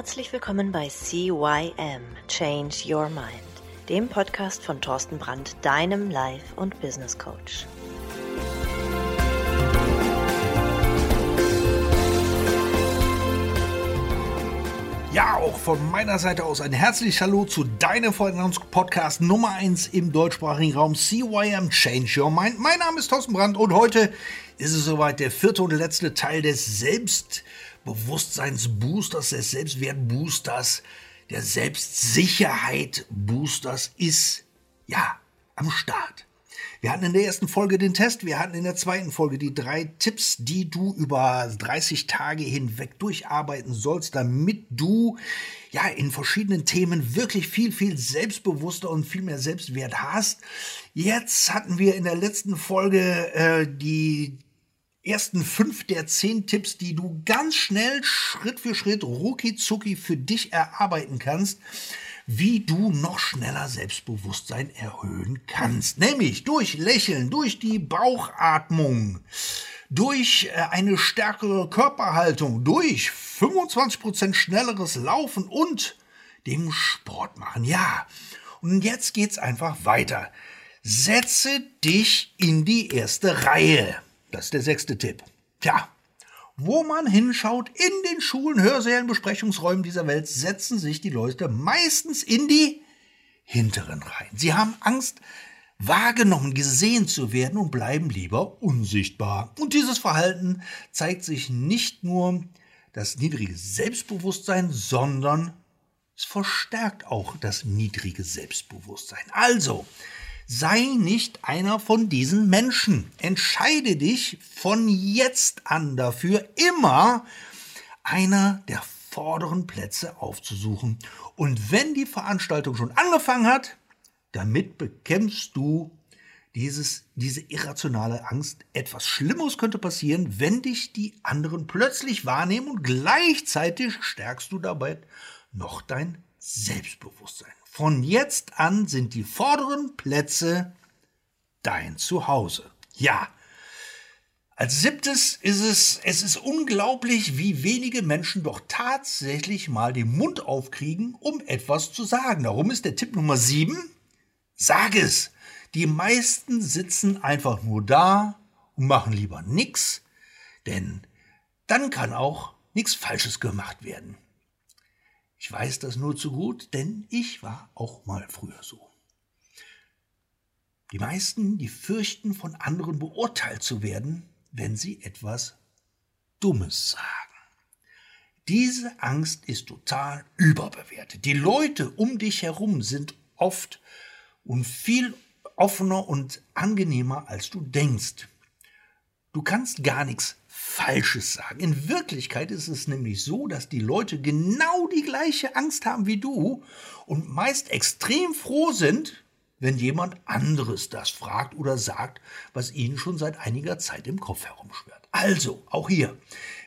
Herzlich willkommen bei CYM Change Your Mind, dem Podcast von Thorsten Brandt, deinem Life- und Business Coach. Ja, auch von meiner Seite aus ein herzliches Hallo zu deinem Podcast Nummer 1 im deutschsprachigen Raum CYM Change Your Mind. Mein Name ist Thorsten Brandt und heute ist es soweit der vierte und letzte Teil des Selbstbewusstseinsboosters, des Selbstwertboosters, der Selbstsicherheit-Boosters ist ja am Start. Wir hatten in der ersten Folge den Test, wir hatten in der zweiten Folge die drei Tipps, die du über 30 Tage hinweg durcharbeiten sollst, damit du ja in verschiedenen Themen wirklich viel, viel selbstbewusster und viel mehr Selbstwert hast. Jetzt hatten wir in der letzten Folge äh, die ersten fünf der zehn Tipps, die du ganz schnell Schritt für Schritt rucki zucki für dich erarbeiten kannst wie du noch schneller Selbstbewusstsein erhöhen kannst. Nämlich durch Lächeln, durch die Bauchatmung, durch äh, eine stärkere Körperhaltung, durch 25% schnelleres Laufen und dem Sport machen. Ja, und jetzt geht's einfach weiter. Setze dich in die erste Reihe. Das ist der sechste Tipp. Tja, wo man hinschaut, in den Schulen, Hörsälen, Besprechungsräumen dieser Welt, setzen sich die Leute meistens in die hinteren Reihen. Sie haben Angst, wahrgenommen, gesehen zu werden und bleiben lieber unsichtbar. Und dieses Verhalten zeigt sich nicht nur das niedrige Selbstbewusstsein, sondern es verstärkt auch das niedrige Selbstbewusstsein. Also, Sei nicht einer von diesen Menschen. Entscheide dich von jetzt an dafür, immer einer der vorderen Plätze aufzusuchen. Und wenn die Veranstaltung schon angefangen hat, damit bekämpfst du dieses, diese irrationale Angst. Etwas Schlimmes könnte passieren, wenn dich die anderen plötzlich wahrnehmen und gleichzeitig stärkst du dabei noch dein Selbstbewusstsein. Von jetzt an sind die vorderen Plätze dein Zuhause. Ja. Als siebtes ist es, es ist unglaublich, wie wenige Menschen doch tatsächlich mal den Mund aufkriegen, um etwas zu sagen. Darum ist der Tipp Nummer sieben, sag es. Die meisten sitzen einfach nur da und machen lieber nichts, denn dann kann auch nichts Falsches gemacht werden. Ich weiß das nur zu gut, denn ich war auch mal früher so. Die meisten, die fürchten, von anderen beurteilt zu werden, wenn sie etwas Dummes sagen. Diese Angst ist total überbewertet. Die Leute um dich herum sind oft und viel offener und angenehmer, als du denkst. Du kannst gar nichts Falsches sagen. In Wirklichkeit ist es nämlich so, dass die Leute genau die gleiche Angst haben wie du und meist extrem froh sind, wenn jemand anderes das fragt oder sagt, was ihnen schon seit einiger Zeit im Kopf herumschwirrt. Also, auch hier,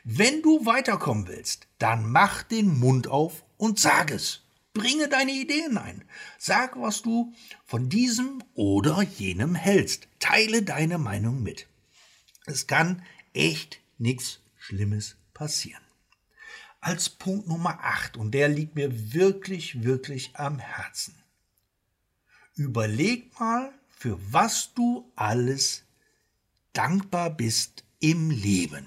wenn du weiterkommen willst, dann mach den Mund auf und sag es. Bringe deine Ideen ein. Sag, was du von diesem oder jenem hältst. Teile deine Meinung mit. Es kann echt nichts Schlimmes passieren. Als Punkt Nummer 8, und der liegt mir wirklich, wirklich am Herzen. Überleg mal, für was du alles dankbar bist im Leben.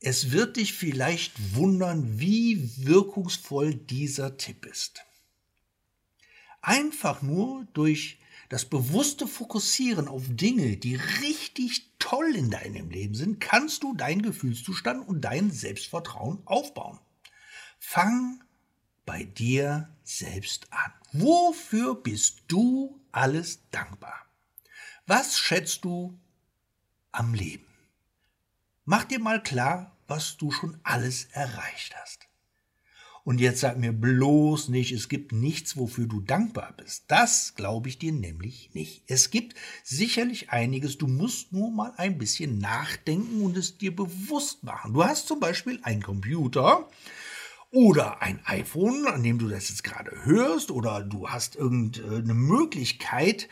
Es wird dich vielleicht wundern, wie wirkungsvoll dieser Tipp ist. Einfach nur durch das bewusste Fokussieren auf Dinge, die richtig toll in deinem Leben sind, kannst du deinen Gefühlszustand und dein Selbstvertrauen aufbauen. Fang bei dir selbst an. Wofür bist du alles dankbar? Was schätzt du am Leben? Mach dir mal klar, was du schon alles erreicht hast. Und jetzt sag mir bloß nicht, es gibt nichts, wofür du dankbar bist. Das glaube ich dir nämlich nicht. Es gibt sicherlich einiges, du musst nur mal ein bisschen nachdenken und es dir bewusst machen. Du hast zum Beispiel einen Computer oder ein iPhone, an dem du das jetzt gerade hörst, oder du hast irgendeine Möglichkeit,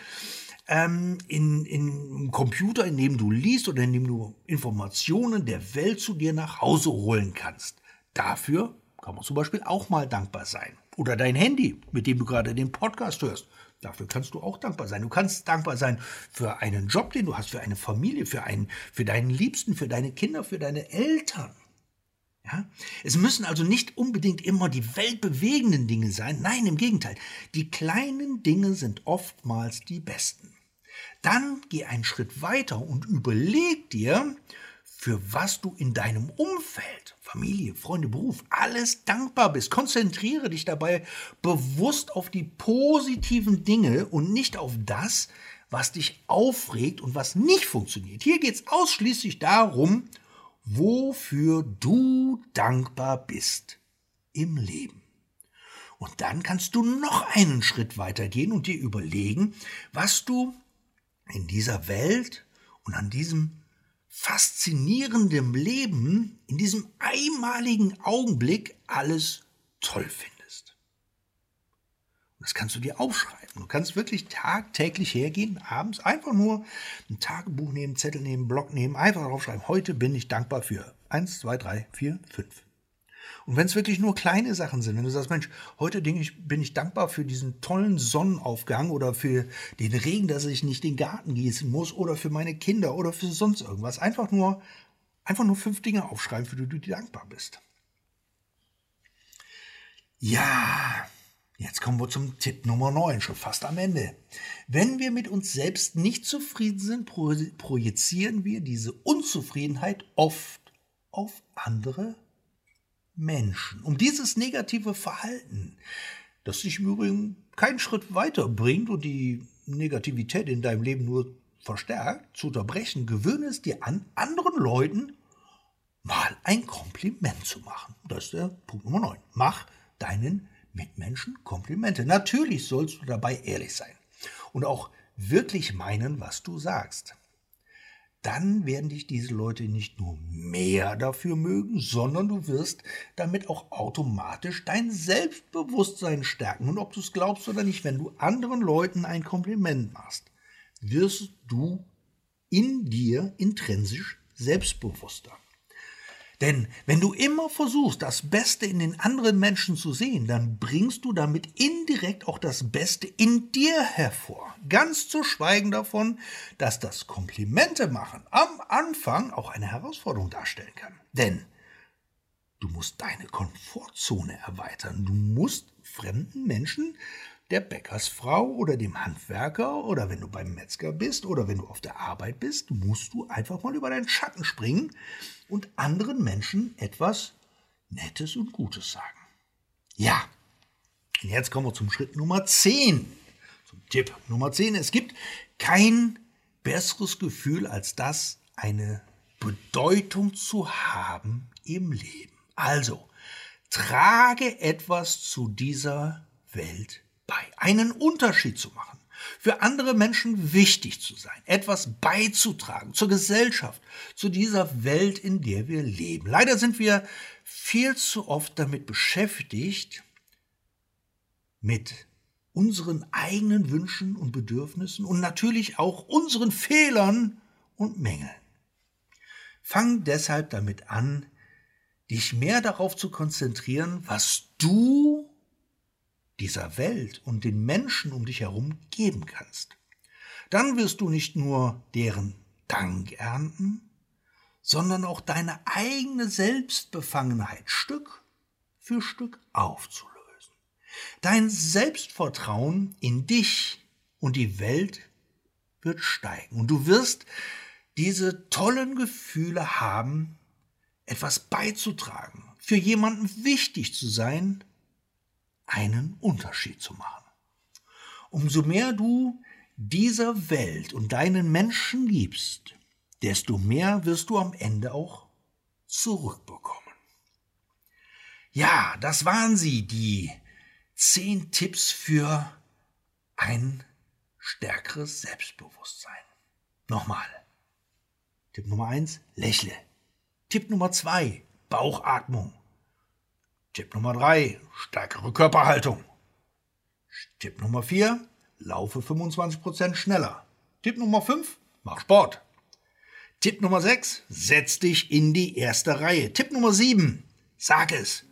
ähm, in, in einem Computer, in dem du liest oder in dem du Informationen der Welt zu dir nach Hause holen kannst. Dafür kann man zum Beispiel auch mal dankbar sein. Oder dein Handy, mit dem du gerade den Podcast hörst. Dafür kannst du auch dankbar sein. Du kannst dankbar sein für einen Job, den du hast, für eine Familie, für einen, für deinen Liebsten, für deine Kinder, für deine Eltern. Ja? Es müssen also nicht unbedingt immer die weltbewegenden Dinge sein. Nein, im Gegenteil. Die kleinen Dinge sind oftmals die besten. Dann geh einen Schritt weiter und überleg dir, für was du in deinem Umfeld, Familie, Freunde, Beruf, alles dankbar bist. Konzentriere dich dabei bewusst auf die positiven Dinge und nicht auf das, was dich aufregt und was nicht funktioniert. Hier geht es ausschließlich darum, wofür du dankbar bist im Leben. Und dann kannst du noch einen Schritt weiter gehen und dir überlegen, was du in dieser Welt und an diesem faszinierendem Leben in diesem einmaligen Augenblick alles toll findest. Und das kannst du dir aufschreiben. Du kannst wirklich tagtäglich hergehen, abends einfach nur ein Tagebuch nehmen, Zettel nehmen, Block nehmen, einfach draufschreiben. Heute bin ich dankbar für eins, zwei, drei, vier, fünf. Und wenn es wirklich nur kleine Sachen sind, wenn du sagst, Mensch, heute bin ich, bin ich dankbar für diesen tollen Sonnenaufgang oder für den Regen, dass ich nicht den Garten gießen muss oder für meine Kinder oder für sonst irgendwas. Einfach nur, einfach nur fünf Dinge aufschreiben, für die du dir dankbar bist. Ja, jetzt kommen wir zum Tipp Nummer 9, schon fast am Ende. Wenn wir mit uns selbst nicht zufrieden sind, projizieren wir diese Unzufriedenheit oft auf andere Menschen. Um dieses negative Verhalten, das dich im Übrigen keinen Schritt weiter bringt und die Negativität in deinem Leben nur verstärkt, zu unterbrechen, gewöhne es dir an, anderen Leuten mal ein Kompliment zu machen. Das ist der Punkt Nummer 9. Mach deinen Mitmenschen Komplimente. Natürlich sollst du dabei ehrlich sein und auch wirklich meinen, was du sagst dann werden dich diese Leute nicht nur mehr dafür mögen, sondern du wirst damit auch automatisch dein Selbstbewusstsein stärken. Und ob du es glaubst oder nicht, wenn du anderen Leuten ein Kompliment machst, wirst du in dir intrinsisch selbstbewusster. Denn wenn du immer versuchst, das Beste in den anderen Menschen zu sehen, dann bringst du damit indirekt auch das Beste in dir hervor. Ganz zu schweigen davon, dass das Komplimente machen am Anfang auch eine Herausforderung darstellen kann. Denn du musst deine Komfortzone erweitern. Du musst fremden Menschen der Bäckersfrau oder dem Handwerker oder wenn du beim Metzger bist oder wenn du auf der Arbeit bist, musst du einfach mal über deinen Schatten springen und anderen Menschen etwas Nettes und Gutes sagen. Ja, und jetzt kommen wir zum Schritt Nummer 10, zum Tipp Nummer 10. Es gibt kein besseres Gefühl als das, eine Bedeutung zu haben im Leben. Also, trage etwas zu dieser Welt bei, einen Unterschied zu machen, für andere Menschen wichtig zu sein, etwas beizutragen zur Gesellschaft, zu dieser Welt, in der wir leben. Leider sind wir viel zu oft damit beschäftigt, mit unseren eigenen Wünschen und Bedürfnissen und natürlich auch unseren Fehlern und Mängeln. Fang deshalb damit an, dich mehr darauf zu konzentrieren, was du dieser Welt und den Menschen um dich herum geben kannst. Dann wirst du nicht nur deren Dank ernten, sondern auch deine eigene Selbstbefangenheit Stück für Stück aufzulösen. Dein Selbstvertrauen in dich und die Welt wird steigen und du wirst diese tollen Gefühle haben, etwas beizutragen, für jemanden wichtig zu sein einen Unterschied zu machen. Umso mehr du dieser Welt und deinen Menschen liebst, desto mehr wirst du am Ende auch zurückbekommen. Ja, das waren sie, die zehn Tipps für ein stärkeres Selbstbewusstsein. Nochmal. Tipp Nummer eins, lächle. Tipp Nummer zwei, Bauchatmung. Tipp Nummer 3, stärkere Körperhaltung. Tipp Nummer 4, laufe 25% schneller. Tipp Nummer 5, mach Sport. Tipp Nummer 6, setz dich in die erste Reihe. Tipp Nummer 7, sag es.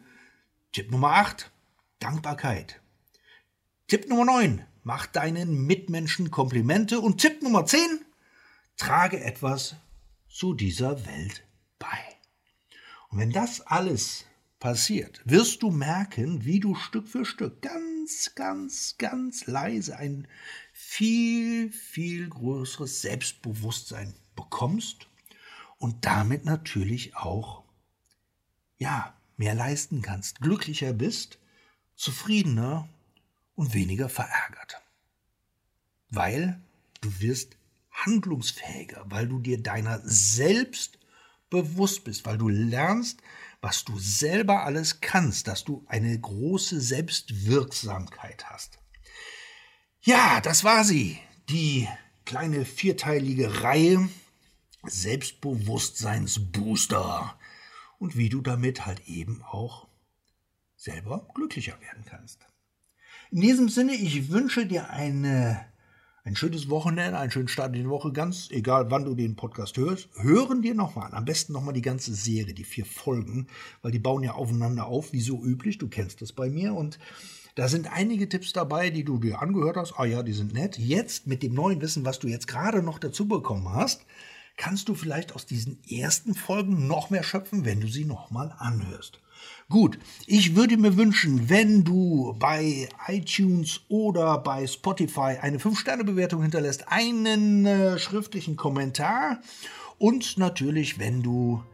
Tipp Nummer 8, Dankbarkeit. Tipp Nummer 9, mach deinen Mitmenschen Komplimente. Und Tipp Nummer 10, trage etwas zu dieser Welt bei. Und wenn das alles passiert, wirst du merken, wie du Stück für Stück ganz, ganz, ganz leise ein viel, viel größeres Selbstbewusstsein bekommst und damit natürlich auch, ja, mehr leisten kannst, glücklicher bist, zufriedener und weniger verärgert. Weil du wirst handlungsfähiger, weil du dir deiner selbst bewusst bist, weil du lernst, was du selber alles kannst, dass du eine große Selbstwirksamkeit hast. Ja, das war sie, die kleine vierteilige Reihe Selbstbewusstseinsbooster und wie du damit halt eben auch selber glücklicher werden kannst. In diesem Sinne, ich wünsche dir eine ein schönes Wochenende, einen schönen Start in die Woche, ganz egal, wann du den Podcast hörst. Hören dir nochmal an. Am besten nochmal die ganze Serie, die vier Folgen, weil die bauen ja aufeinander auf, wie so üblich. Du kennst das bei mir. Und da sind einige Tipps dabei, die du dir angehört hast. Ah ja, die sind nett. Jetzt mit dem neuen Wissen, was du jetzt gerade noch dazu bekommen hast, kannst du vielleicht aus diesen ersten Folgen noch mehr schöpfen, wenn du sie nochmal anhörst. Gut, ich würde mir wünschen, wenn du bei iTunes oder bei Spotify eine 5-Sterne-Bewertung hinterlässt, einen äh, schriftlichen Kommentar und natürlich, wenn du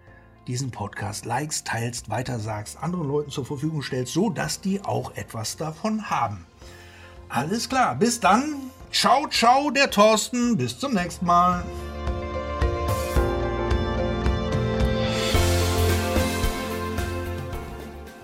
diesen Podcast likest, teilst, weitersagst, anderen Leuten zur Verfügung stellst, so dass die auch etwas davon haben. Alles klar, bis dann. Ciao, ciao, der Thorsten. Bis zum nächsten Mal.